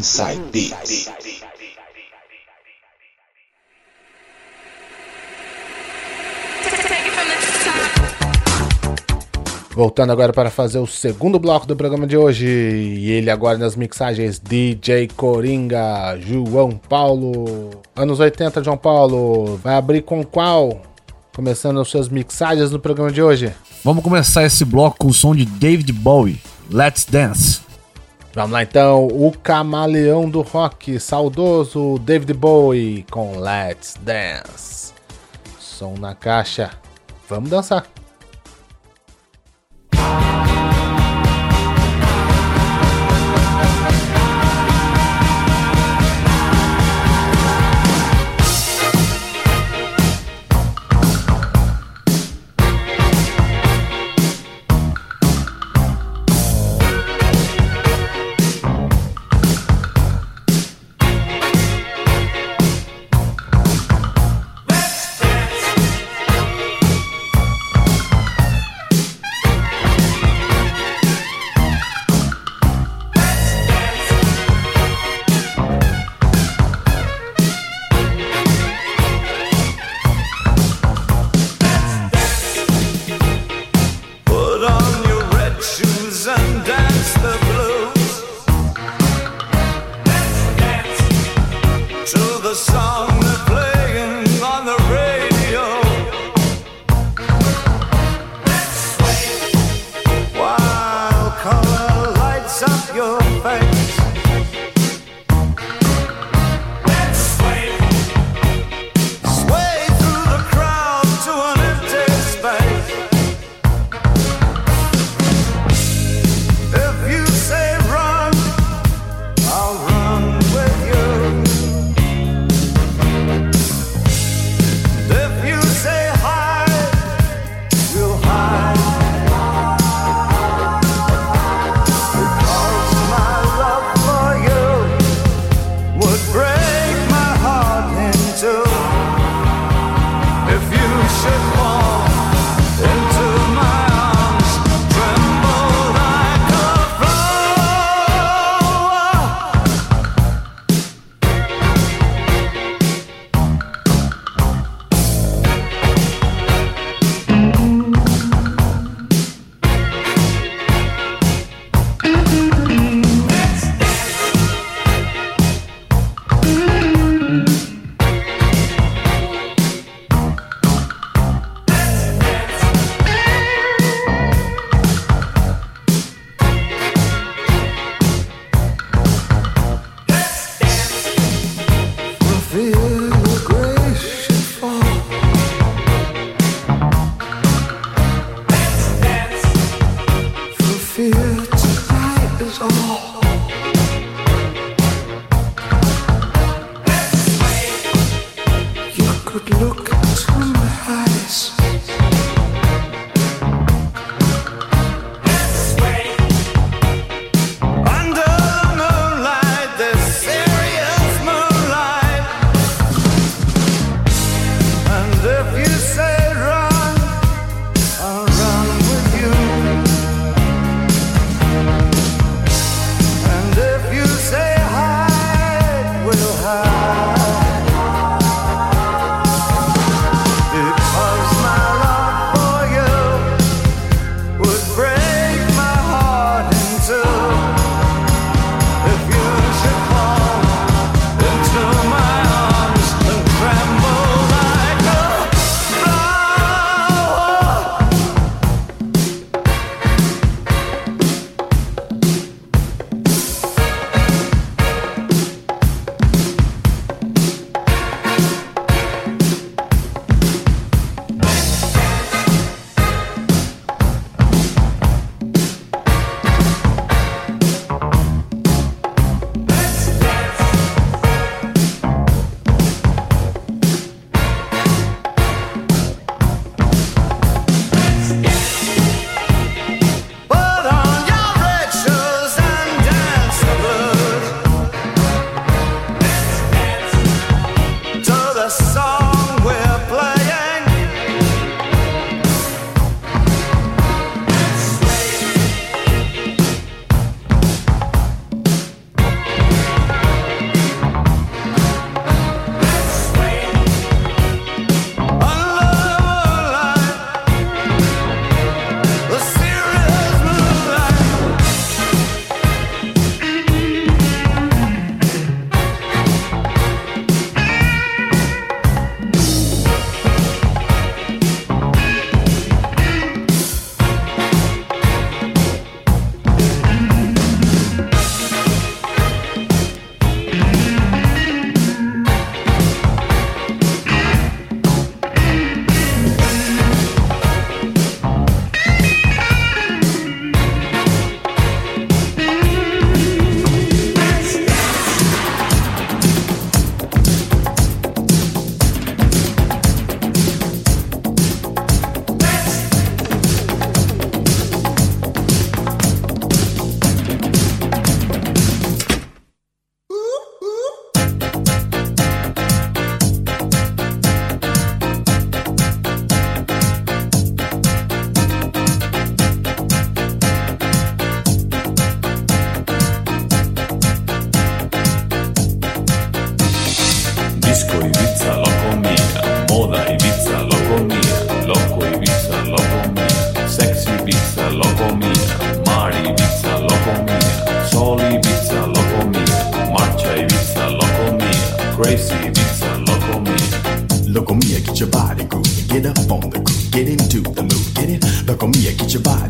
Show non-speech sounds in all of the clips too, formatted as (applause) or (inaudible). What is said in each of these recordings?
Inside Beats. Voltando agora para fazer o segundo bloco do programa de hoje. E ele agora nas mixagens DJ Coringa, João Paulo. Anos 80, João Paulo. Vai abrir com qual? Começando as suas mixagens no programa de hoje. Vamos começar esse bloco com o som de David Bowie. Let's Dance. Vamos lá então, o camaleão do rock, saudoso David Bowie com Let's Dance. Som na caixa. Vamos dançar. look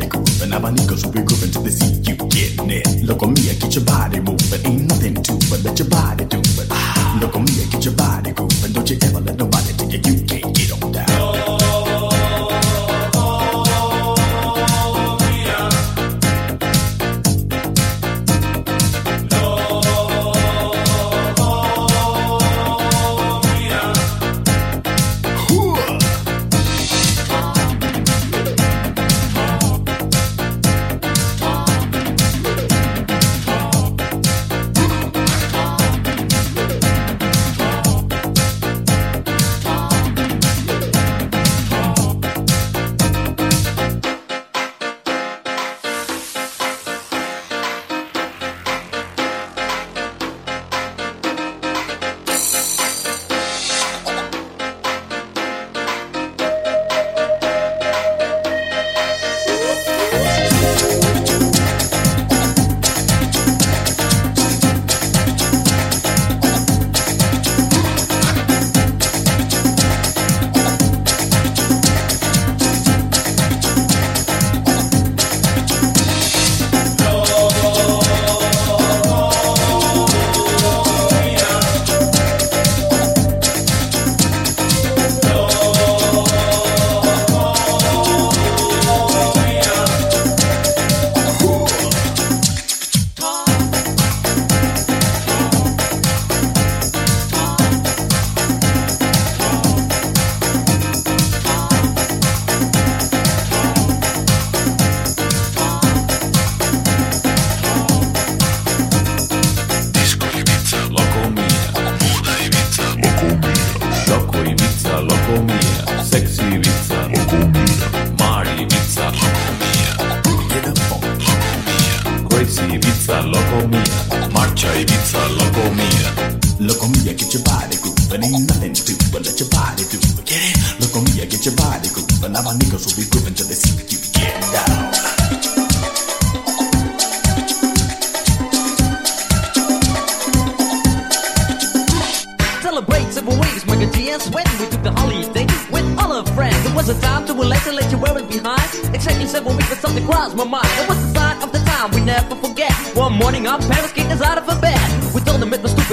body grooving. Abanicos will be grooving till they see you getting it. Look on me, I get your body moving. Ain't nothing to but let your body do it. Look on me, I get your body grooving. Don't you ever let nobody tell you you can't get on down. We took the holiday with all our friends. It was a time to relax and let you wear it behind. Exactly seven weeks, but something crossed my mind. It was the sign of the time we never forget. One morning, our parents kicked us out of bed. We told them it was stupid,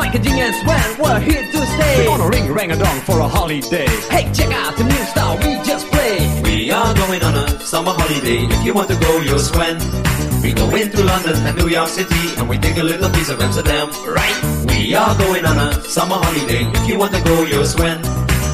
Miker G and Sven, we're here to stay. gonna ring rang a dong for a holiday Hey, check out the new style we just played. We are going on a summer holiday. If you want to go, you'll swim. We go into London and New York City and we take a little piece of Amsterdam, right? We are going on a summer holiday. If you want to go, you'll swim.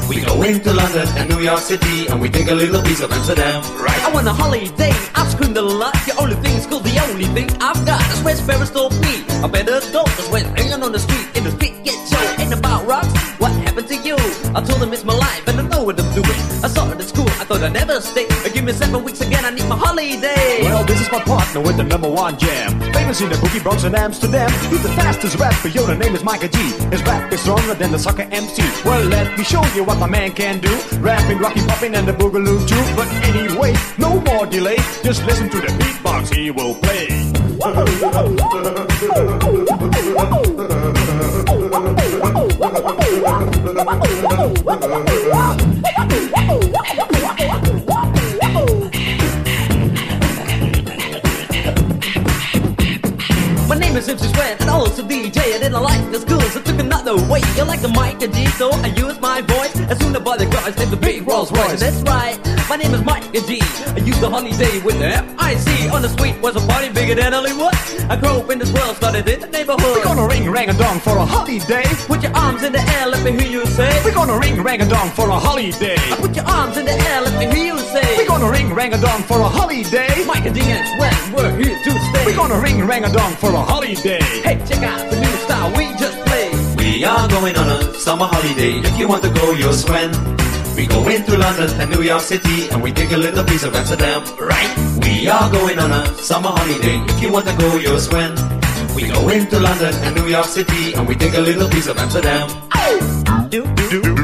We go into London and New York City and we take a little piece of Amsterdam, right? I want a holiday, I've screamed a lot. The only thing is cool, the only thing I've got. That's where Sparrows told me. I better go, that's when hanging on the street in the street get show. Ain't about rocks, what happened to you? I told him it's my life and I know what I'm doing. I saw it at school, I thought I'd never stay. Give me seven weeks again, I need my holiday. Well, this is my partner with the number one jam. In the boogie Bronx and Amsterdam. He's the fastest rapper, yo, the name is Miker G. His rap is stronger than the soccer MC. Well, let me show you what my man can do. Rapping, rocking, popping, and the boogaloo too. But anyway, no more delay. Just listen to the beatbox he will play. (laughs) MC Sven and also DJ. I didn't like the school, so took another way. You like the mic and G, so I use my voice. As soon as I the guys named the big Rolls Royce. And that's right, my name is Mike and G. I used the holiday with the F-I-C. On the street was a party bigger than Hollywood. I grew up in this world, started in the neighborhood. We're gonna ring rang a dong for a holiday. Put your arms in the air, let me hear you say. We're gonna ring rang a dong for a holiday. Put your arms in the air, let me hear you say. We're gonna ring rang a dong for a holiday. Mike and D and Sven, we're here to stay. We're gonna ring rang a dong for a holiday. Hey, check out the new style we just played. We are going on a summer holiday. If you want to go, you'll swim. We go into London and New York City and we take a little piece of Amsterdam, right? We are going on a summer holiday. If you want to go, you'll swim. We go into London and New York City and we take a little piece of Amsterdam. Do, do, do, do, do, do,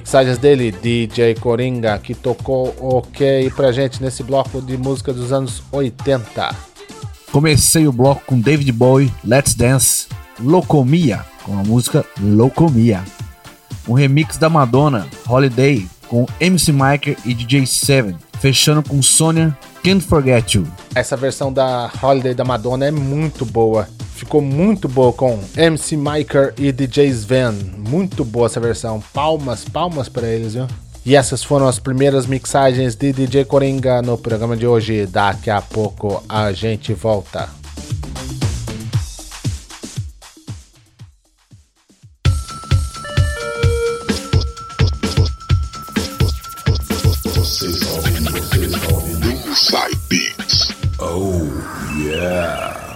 Mixagens dele, DJ Coringa, que tocou ok pra gente nesse bloco de música dos anos 80. Comecei o bloco com David Bowie, Let's Dance, Locomia, com a música Locomia. Um remix da Madonna, Holiday, com MC Miker e DJ Seven, fechando com Sonia, Can't Forget You. Essa versão da Holiday da Madonna é muito boa. Ficou muito boa com MC Miker e DJ Sven. Muito boa essa versão. Palmas, palmas para eles, viu? E essas foram as primeiras mixagens de DJ Coringa no programa de hoje. Daqui a pouco a gente volta. Side Beats. É